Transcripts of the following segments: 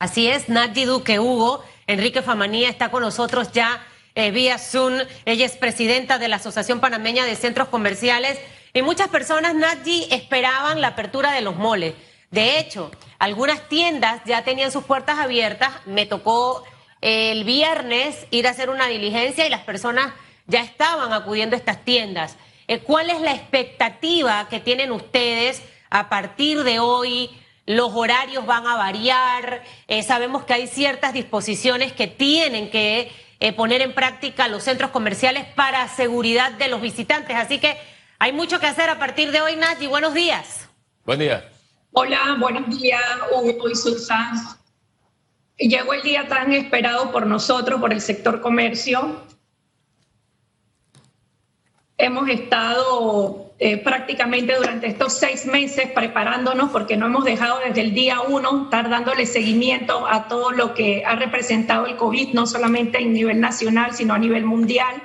Así es, Nadie Duque Hugo, Enrique Famanía está con nosotros ya eh, vía Zoom. Ella es presidenta de la Asociación Panameña de Centros Comerciales y muchas personas, Nadie, esperaban la apertura de los moles. De hecho, algunas tiendas ya tenían sus puertas abiertas. Me tocó el viernes ir a hacer una diligencia y las personas ya estaban acudiendo a estas tiendas. Eh, ¿Cuál es la expectativa que tienen ustedes a partir de hoy? Los horarios van a variar, eh, sabemos que hay ciertas disposiciones que tienen que eh, poner en práctica los centros comerciales para seguridad de los visitantes. Así que hay mucho que hacer a partir de hoy, Nachi. Buenos días. Buen día. Hola, buenos días, Hugo y Susan. Llegó el día tan esperado por nosotros, por el sector comercio. Hemos estado eh, prácticamente durante estos seis meses preparándonos porque no hemos dejado desde el día uno estar dándole seguimiento a todo lo que ha representado el COVID, no solamente a nivel nacional, sino a nivel mundial.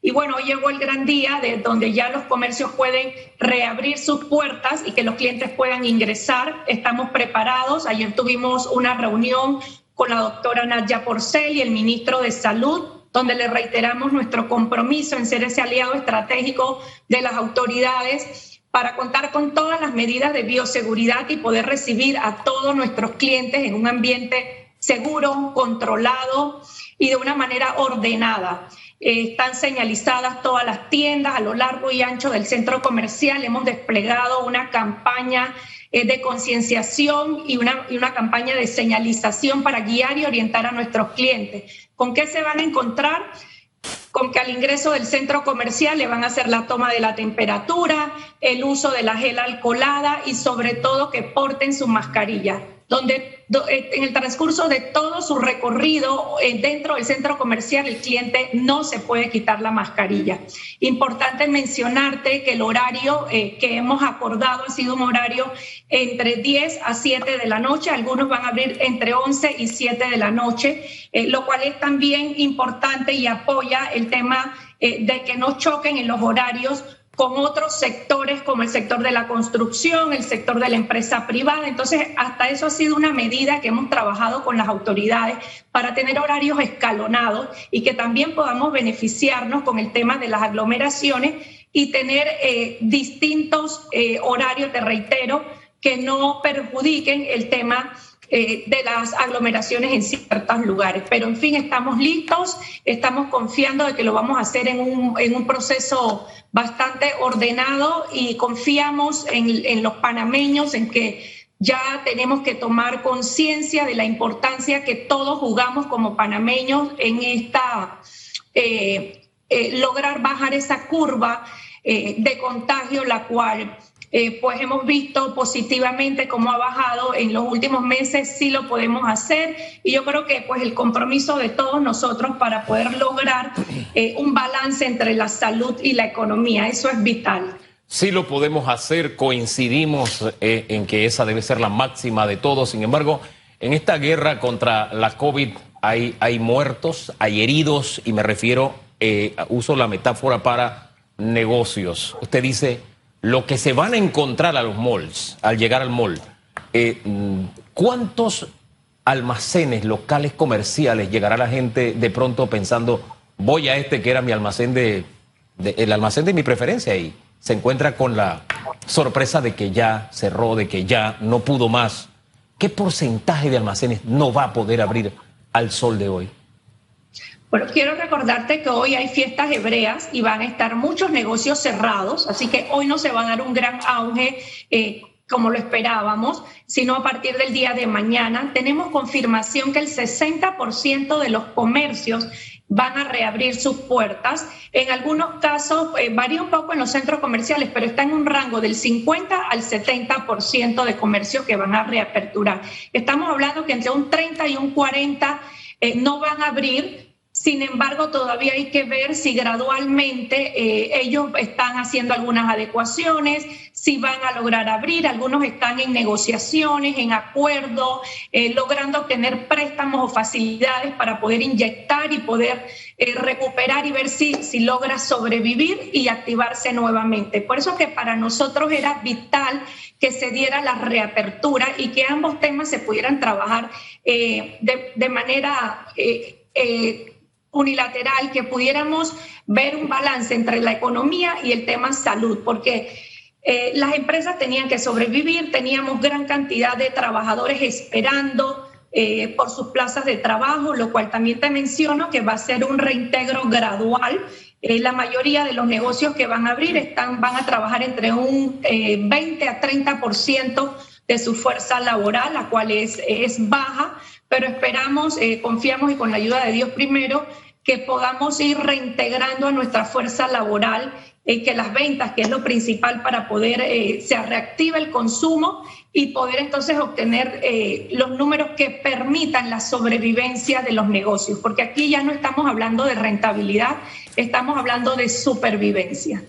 Y bueno, hoy llegó el gran día de donde ya los comercios pueden reabrir sus puertas y que los clientes puedan ingresar. Estamos preparados. Ayer tuvimos una reunión con la doctora Nadia Porcel y el ministro de Salud donde le reiteramos nuestro compromiso en ser ese aliado estratégico de las autoridades para contar con todas las medidas de bioseguridad y poder recibir a todos nuestros clientes en un ambiente seguro, controlado y de una manera ordenada. Eh, están señalizadas todas las tiendas a lo largo y ancho del centro comercial. Hemos desplegado una campaña eh, de concienciación y una, y una campaña de señalización para guiar y orientar a nuestros clientes. ¿Con qué se van a encontrar? Con que al ingreso del centro comercial le van a hacer la toma de la temperatura, el uso de la gel alcoholada y sobre todo que porten su mascarilla donde en el transcurso de todo su recorrido eh, dentro del centro comercial el cliente no se puede quitar la mascarilla. Importante mencionarte que el horario eh, que hemos acordado ha sido un horario entre 10 a 7 de la noche, algunos van a abrir entre 11 y 7 de la noche, lo cual es también importante y apoya el tema de que no choquen en los horarios con otros sectores como el sector de la construcción, el sector de la empresa privada. Entonces, hasta eso ha sido una medida que hemos trabajado con las autoridades para tener horarios escalonados y que también podamos beneficiarnos con el tema de las aglomeraciones y tener eh, distintos eh, horarios, te reitero, que no perjudiquen el tema eh, de las aglomeraciones en ciertos lugares. Pero en fin, estamos listos, estamos confiando de que lo vamos a hacer en un, en un proceso bastante ordenado y confiamos en, en los panameños, en que ya tenemos que tomar conciencia de la importancia que todos jugamos como panameños en esta, eh, eh, lograr bajar esa curva de contagio, la cual eh, pues hemos visto positivamente cómo ha bajado en los últimos meses, sí lo podemos hacer y yo creo que pues el compromiso de todos nosotros para poder lograr eh, un balance entre la salud y la economía, eso es vital. Sí lo podemos hacer, coincidimos eh, en que esa debe ser la máxima de todos, sin embargo, en esta guerra contra la COVID hay, hay muertos, hay heridos y me refiero, uso la metáfora para negocios. Usted dice lo que se van a encontrar a los malls, al llegar al mall, eh, ¿cuántos almacenes locales comerciales llegará la gente de pronto pensando, voy a este que era mi almacén de, el almacén de mi preferencia y se encuentra con la sorpresa de que ya cerró, de que ya no pudo más? ¿Qué porcentaje de almacenes no va a poder abrir al sol de hoy? Bueno, quiero recordarte que hoy hay fiestas hebreas y van a estar muchos negocios cerrados, así que hoy no se va a dar un gran auge eh, como lo esperábamos, sino a partir del día de mañana. Tenemos confirmación que el 60% de los comercios van a reabrir sus puertas. En algunos casos eh, varía un poco en los centros comerciales, pero está en un rango del 50 al 70% de comercios que van a reaperturar. Estamos hablando que entre un 30 y un 40 eh, no van a abrir sin embargo, todavía hay que ver si gradualmente eh, ellos están haciendo algunas adecuaciones, si van a lograr abrir, algunos están en negociaciones, en acuerdo, eh, logrando obtener préstamos o facilidades para poder inyectar y poder eh, recuperar y ver si, si logra sobrevivir y activarse nuevamente. Por eso que para nosotros era vital que se diera la reapertura y que ambos temas se pudieran trabajar eh, de, de, manera unilateral, que pudiéramos ver un balance entre la economía y el tema salud, porque eh, las empresas tenían que sobrevivir, teníamos gran cantidad de trabajadores esperando eh, por sus plazas de trabajo, lo cual también te menciono que va a ser un reintegro gradual. Eh, la mayoría de los negocios que van a abrir están, van a trabajar entre un 20 a 30% de su fuerza laboral, la cual es, es baja, pero esperamos, confiamos y con la ayuda de Dios primero, que podamos ir reintegrando a nuestra fuerza laboral eh, que las ventas, que es lo principal para poder eh, se reactive el consumo y poder entonces obtener eh, los números que permitan la sobrevivencia de los negocios, porque aquí ya no estamos hablando de rentabilidad, estamos hablando de supervivencia.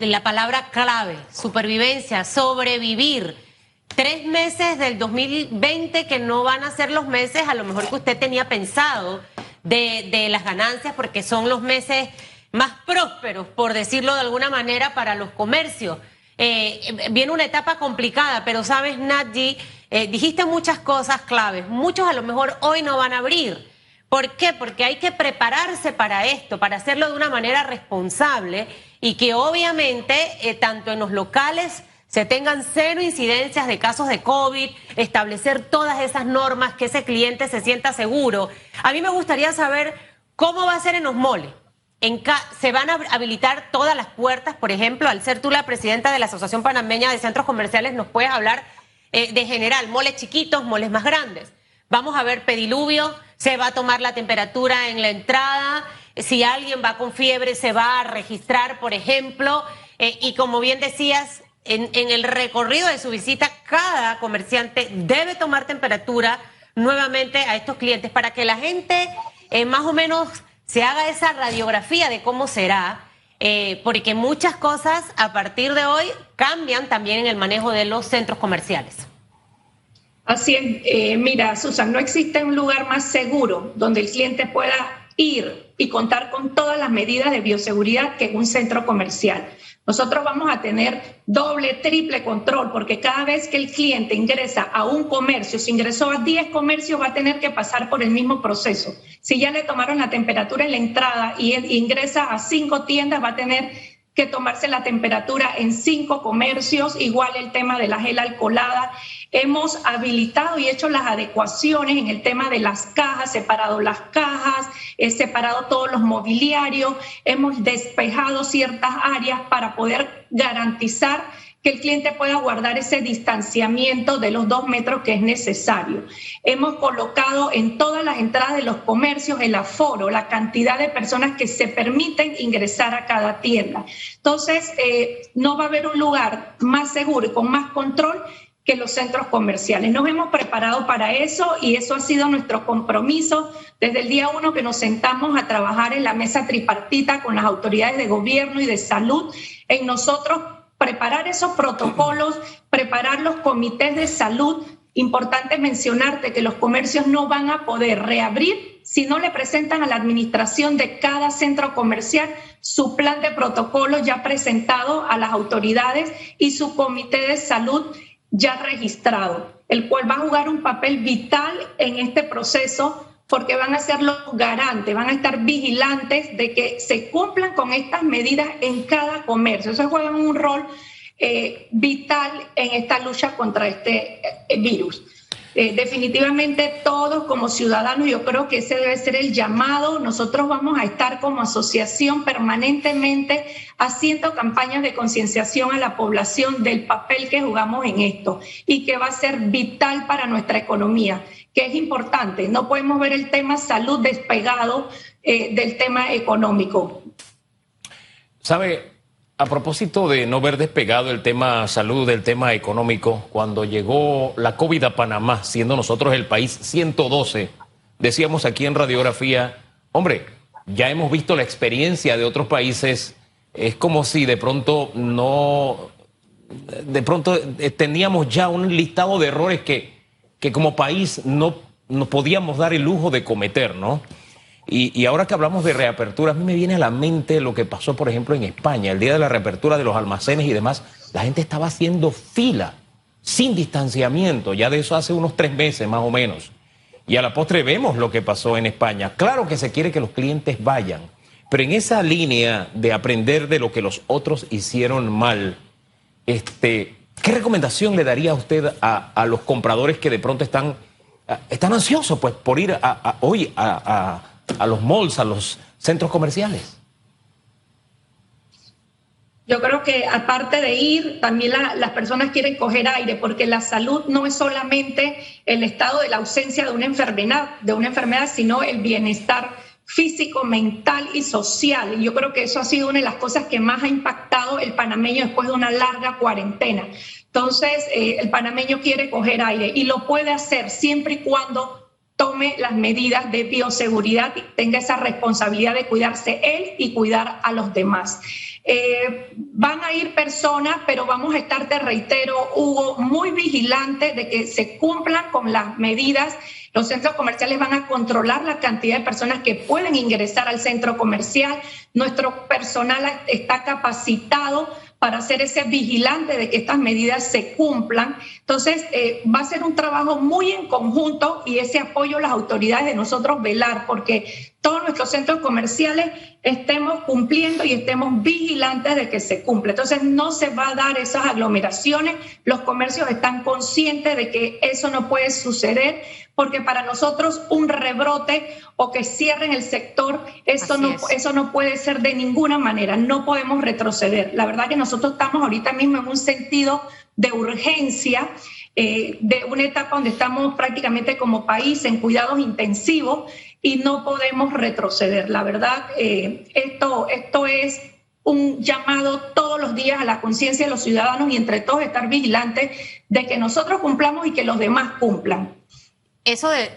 La palabra clave, supervivencia, sobrevivir. Tres meses del 2020 que no van a ser los meses a lo mejor que usted tenía pensado de, de las ganancias, porque son los meses más prósperos, por decirlo de alguna manera, para los comercios. Eh, viene una etapa complicada, pero sabes, Nadji, eh, dijiste muchas cosas claves. Muchos a lo mejor hoy no van a abrir. ¿Por qué? Porque hay que prepararse para esto, para hacerlo de una manera responsable y que obviamente eh, tanto en los locales se tengan cero incidencias de casos de COVID, establecer todas esas normas, que ese cliente se sienta seguro. A mí me gustaría saber cómo va a ser en los moles se van a habilitar todas las puertas, por ejemplo, al ser tú la presidenta de la Asociación Panameña de Centros Comerciales, nos puedes hablar eh, de general, moles chiquitos, moles más grandes. Vamos a ver pediluvio, se va a tomar la temperatura en la entrada, si alguien va con fiebre se va a registrar, por ejemplo, eh, y como bien decías, en, el recorrido de su visita, cada comerciante debe tomar temperatura nuevamente a estos clientes para que la gente eh, más o menos se haga esa radiografía de cómo será, eh, porque muchas cosas a partir de hoy cambian también en el manejo de los centros comerciales. Así es, eh, mira, Susan, no existe un lugar más seguro donde el cliente pueda ir y contar con todas las medidas de bioseguridad que en un centro comercial. Nosotros vamos a tener doble, triple control, porque cada vez que el cliente ingresa a un comercio, si ingresó a 10 comercios, va a tener que pasar por el mismo proceso. Si ya le tomaron la temperatura en la entrada y ingresa a cinco tiendas, va a tener que tomarse la temperatura en cinco comercios, igual el tema de la gel alcoholada. Hemos habilitado y hecho las adecuaciones en el tema de las cajas, separado las cajas, he separado todos los mobiliarios, hemos despejado ciertas áreas para poder garantizar que el cliente pueda guardar ese distanciamiento de los dos metros que es necesario. Hemos colocado en todas las entradas de los comercios el aforo, la cantidad de personas que se permiten ingresar a cada tienda. Entonces, eh, no va a haber un lugar más seguro y con más control que los centros comerciales. Nos hemos preparado para eso y eso ha sido nuestro compromiso desde el día uno que nos sentamos a trabajar en la mesa tripartita con las autoridades de gobierno y de salud en nosotros preparar esos protocolos, preparar los comités de salud. Importante mencionarte que los comercios no van a poder reabrir si no le presentan a la administración de cada centro comercial su plan de protocolo ya presentado a las autoridades y su comité de salud ya registrado, el cual va a jugar un papel vital en este proceso porque van a ser los garantes, van a estar vigilantes de que se cumplan con estas medidas en cada comercio. Eso juega un rol eh, vital en esta lucha contra este eh, virus. Eh, definitivamente todos como ciudadanos, yo creo que ese debe ser el llamado. Nosotros vamos a estar como asociación permanentemente haciendo campañas de concienciación a la población del papel que jugamos en esto y que va a ser vital para nuestra economía, que es importante. No podemos ver el tema salud despegado eh, del tema económico. ¿Sabe? A propósito de no ver despegado el tema salud del tema económico, cuando llegó la COVID a Panamá, siendo nosotros el país 112, decíamos aquí en radiografía, hombre, ya hemos visto la experiencia de otros países, es como si de pronto no, de pronto eh, teníamos ya un listado de errores que, que como país no nos podíamos dar el lujo de cometer, ¿no? Y, ahora que hablamos de reapertura, a mí me viene a la mente lo que pasó, por ejemplo, en España, el día de la reapertura de los almacenes y demás, la gente estaba haciendo fila, sin distanciamiento, ya de eso hace unos tres meses más o menos. Y a la postre vemos lo que pasó en España. Claro que se quiere que los clientes vayan, pero en esa línea de aprender de lo que los otros hicieron mal, este, ¿qué recomendación le daría usted a, a los compradores que de pronto están, están ansiosos pues, por ir a, hoy a los malls, a los centros comerciales? Yo creo que aparte de ir, también las personas quieren coger aire, porque la salud no es solamente el estado de la ausencia de una enfermedad, de una enfermedad, sino el bienestar físico, mental y social. Y yo creo que eso ha sido una de las cosas que más ha impactado el panameño después de una larga cuarentena. Entonces, eh, el panameño quiere coger aire y lo puede hacer siempre y cuando tome las medidas de bioseguridad y tenga esa responsabilidad de cuidarse él y cuidar a los demás. Eh, van a ir personas, pero vamos a estar, te reitero, Hugo, muy vigilantes de que se cumplan con las medidas. Los centros comerciales van a controlar la cantidad de personas que pueden ingresar al centro comercial. Nuestro personal está capacitado para ser ese vigilante de que estas medidas se cumplan. Entonces, eh, va a ser un trabajo muy en conjunto y ese apoyo a las autoridades de nosotros velar, porque todos nuestros centros comerciales estemos cumpliendo y estemos vigilantes de que se cumple. Entonces, no se va a dar esas aglomeraciones. Los comercios están conscientes de que eso no puede suceder porque para nosotros un rebrote o que cierren el sector, eso no, eso no puede ser de ninguna manera, no podemos retroceder. La verdad que nosotros estamos ahorita mismo en un sentido de urgencia, eh, de una etapa donde estamos prácticamente como país en cuidados intensivos y no podemos retroceder. La verdad, eh, esto, esto es un llamado todos los días a la conciencia de los ciudadanos y entre todos estar vigilantes de que nosotros cumplamos y que los demás cumplan eso de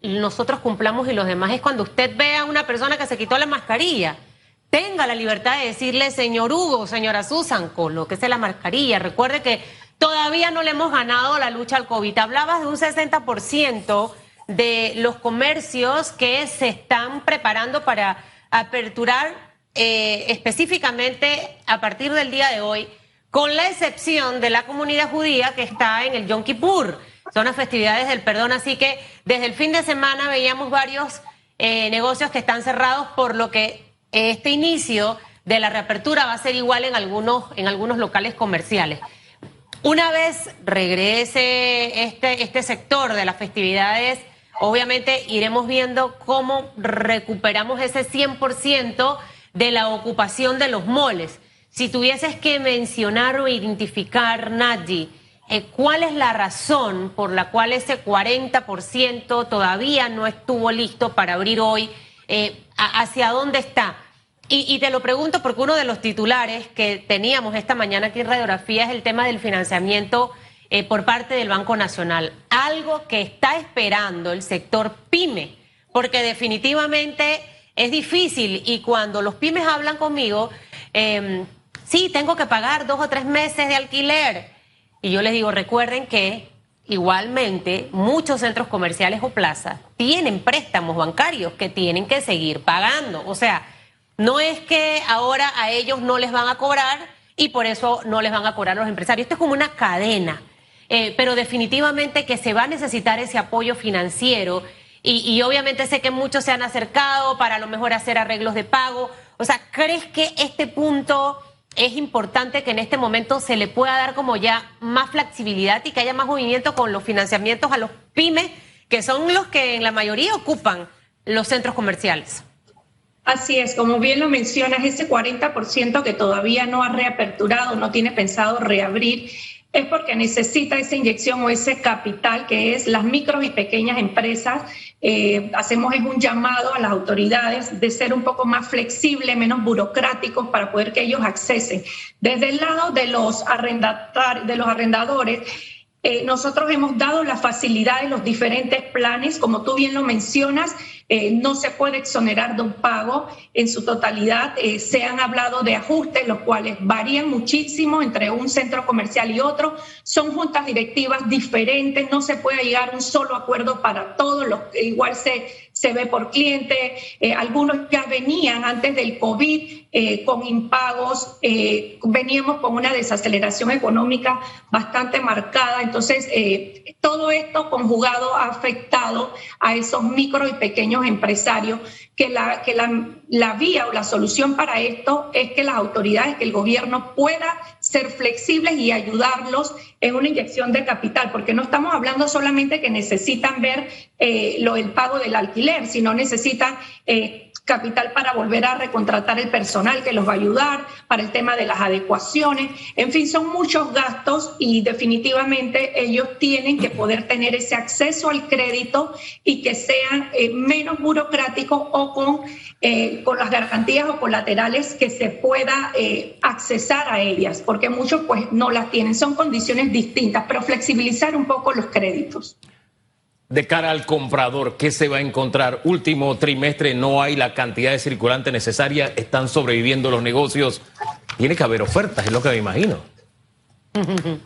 nosotros cumplamos y los demás es cuando usted ve a una persona que se quitó la mascarilla. Tenga la libertad de decirle, señor Hugo, señora Susan, colóquese la mascarilla. Recuerde que todavía no le hemos ganado la lucha al COVID. Hablabas de un 60% de los comercios que se están preparando para aperturar eh, específicamente a partir del día de hoy, con la excepción de la comunidad judía que está en el Yom Kippur son las festividades del perdón, así que desde el fin de semana veíamos varios eh, negocios que están cerrados, por lo que este inicio de la reapertura va a ser igual en algunos, en algunos locales comerciales. Una vez regrese este, este sector de las festividades, obviamente iremos viendo cómo recuperamos ese 100% de la ocupación de los moles. Si tuvieses que mencionar o identificar, Nadji, eh, ¿Cuál es la razón por la cual ese 40% todavía no estuvo listo para abrir hoy? Eh, ¿Hacia dónde está? Y, te lo pregunto porque uno de los titulares que teníamos esta mañana aquí en Radiografía es el tema del financiamiento eh, por parte del Banco Nacional. Algo que está esperando el sector pyme, porque definitivamente es difícil y cuando los pymes hablan conmigo, em, sí, tengo que pagar dos o tres meses de alquiler y yo les digo, recuerden que igualmente muchos centros comerciales o plazas tienen préstamos bancarios que tienen que seguir pagando. O sea, no es que ahora a ellos no les van a cobrar y por eso no les van a cobrar los empresarios. Esto es como una cadena. Eh, pero definitivamente que se va a necesitar ese apoyo financiero y, y, obviamente sé que muchos se han acercado para a lo mejor hacer arreglos de pago. O sea, ¿crees que este punto es importante que en este momento se le pueda dar como ya más flexibilidad y que haya más movimiento con los financiamientos a los pymes, que son los que en la mayoría ocupan los centros comerciales. Así es, como bien lo mencionas, ese 40% que todavía no ha reaperturado, no tiene pensado reabrir, es porque necesita esa inyección o ese capital que es las micros y pequeñas empresas. Eh, hacemos un llamado a las autoridades de ser un poco más flexibles, menos burocráticos para poder que ellos accesen. Desde el lado de los, de los arrendadores, Eh, nosotros hemos dado la facilidad de los diferentes planes, como tú bien lo mencionas, eh, no se puede exonerar de un pago en su totalidad. Eh, se han hablado de ajustes, los cuales varían muchísimo entre un centro comercial y otro. Son juntas directivas diferentes, no se puede llegar a un solo acuerdo para todos, los, igual se, se ve por cliente. algunos ya venían antes del COVID con impagos, veníamos con una desaceleración económica bastante marcada entonces, eh, todo esto conjugado ha afectado a esos micro y pequeños empresarios que, la, que la, la vía o la solución para esto es que las autoridades, que el gobierno pueda ser flexibles y ayudarlos en una inyección de capital, porque no estamos hablando solamente que necesitan ver eh, lo, el pago del alquiler, sino necesitan... Eh, capital para volver a recontratar el personal que los va a ayudar, para el tema de las adecuaciones. En fin, son muchos gastos y definitivamente ellos tienen que poder tener ese acceso al crédito y que sean eh, menos burocráticos o con, eh, con las garantías o colaterales que se pueda eh, accesar a ellas, porque muchos pues no las tienen. Son condiciones distintas, pero flexibilizar un poco los créditos de cara al comprador, ¿qué se va a encontrar? Último trimestre no hay la cantidad de circulante necesaria, están sobreviviendo los negocios. Tiene que haber ofertas, es lo que me imagino.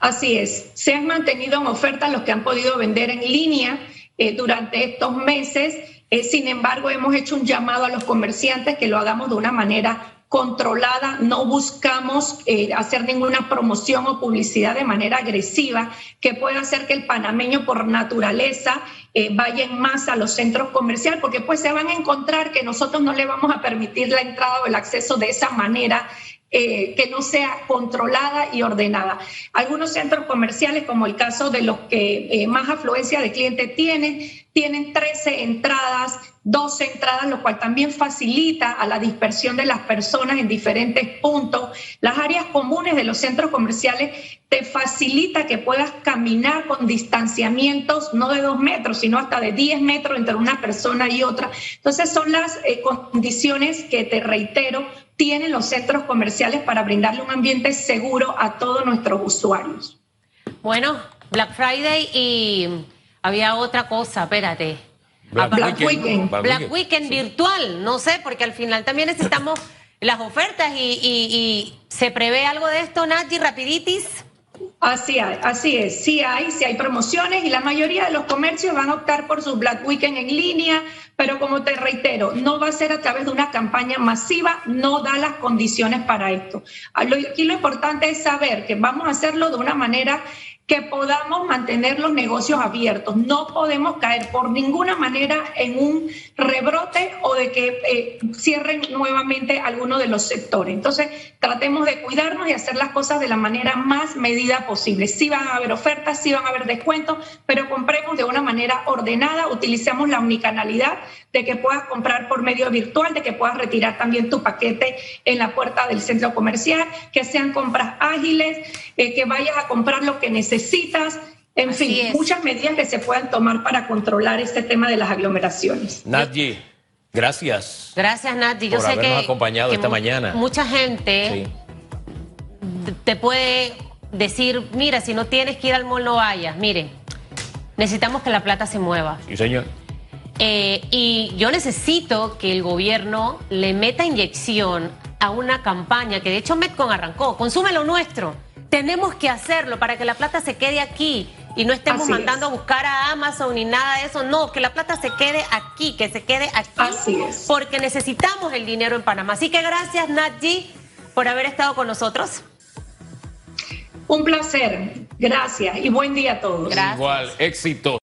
Así es, se han mantenido en ofertas los que han podido vender en línea eh, durante estos meses. Eh, sin embargo, hemos hecho un llamado a los comerciantes que lo hagamos de una manera controlada, no buscamos eh, hacer ninguna promoción o publicidad de manera agresiva que pueda hacer que el panameño por naturaleza eh, vaya en masa a los centros comerciales, porque pues se van a encontrar que nosotros no le vamos a permitir la entrada o el acceso de esa manera eh, que no sea controlada y ordenada. Algunos centros comerciales, como el caso de los que más afluencia de clientes tienen, tienen 13 entradas, 12 entradas, lo cual también facilita a la dispersión de las personas en diferentes puntos. Las áreas comunes de los centros comerciales te facilita que puedas caminar con distanciamientos no de dos metros, sino hasta de 10 metros entre una persona y otra. Entonces son las eh, condiciones que, te reitero, tienen los centros comerciales para brindarle un ambiente seguro a todos nuestros usuarios. Bueno, Black Friday y había otra cosa, espérate. Black, Weekend. Black, Weekend virtual, no sé, porque al final también necesitamos las ofertas y, se prevé algo de esto, Nati, rapiditis. Así, así es, sí hay, sí hay promociones y la mayoría de los comercios van a optar por su Black Weekend en línea, pero como te reitero, no va a ser a través de una campaña masiva, no da las condiciones para esto. Aquí lo importante es saber que vamos a hacerlo de una manera que podamos mantener los negocios abiertos. No podemos caer por ninguna manera en un rebrote o de que eh, cierren nuevamente alguno de los sectores. Entonces, tratemos de cuidarnos y hacer las cosas de la manera más medida posible. Sí van a haber ofertas, sí van a haber descuentos, pero compremos de una manera ordenada, utilicemos la unicanalidad de que puedas comprar por medio virtual, de que puedas retirar también tu paquete en la puerta del centro comercial, que sean compras ágiles, eh, que vayas a comprar lo que necesitas. En fin, muchas medidas que se puedan tomar para controlar este tema de las aglomeraciones. Nadie. Gracias. Gracias, Nati. Yo por sé habernos que, acompañado esta mañana. Mucha gente te puede decir, mira, si no tienes que ir al mall, no vayas. Mire, necesitamos que la plata se mueva. Sí, señor. Eh, y yo necesito que el gobierno le meta inyección a una campaña que de hecho Metcon arrancó. Consume lo nuestro. Tenemos que hacerlo para que la plata se quede aquí y no estemos mandando a buscar a Amazon ni nada de eso. No, que la plata se quede aquí, que se quede aquí. Así es. Porque necesitamos el dinero en Panamá. Así que gracias, Nadji, por haber estado con nosotros. Un placer. Gracias y buen día a todos. Igual, éxito.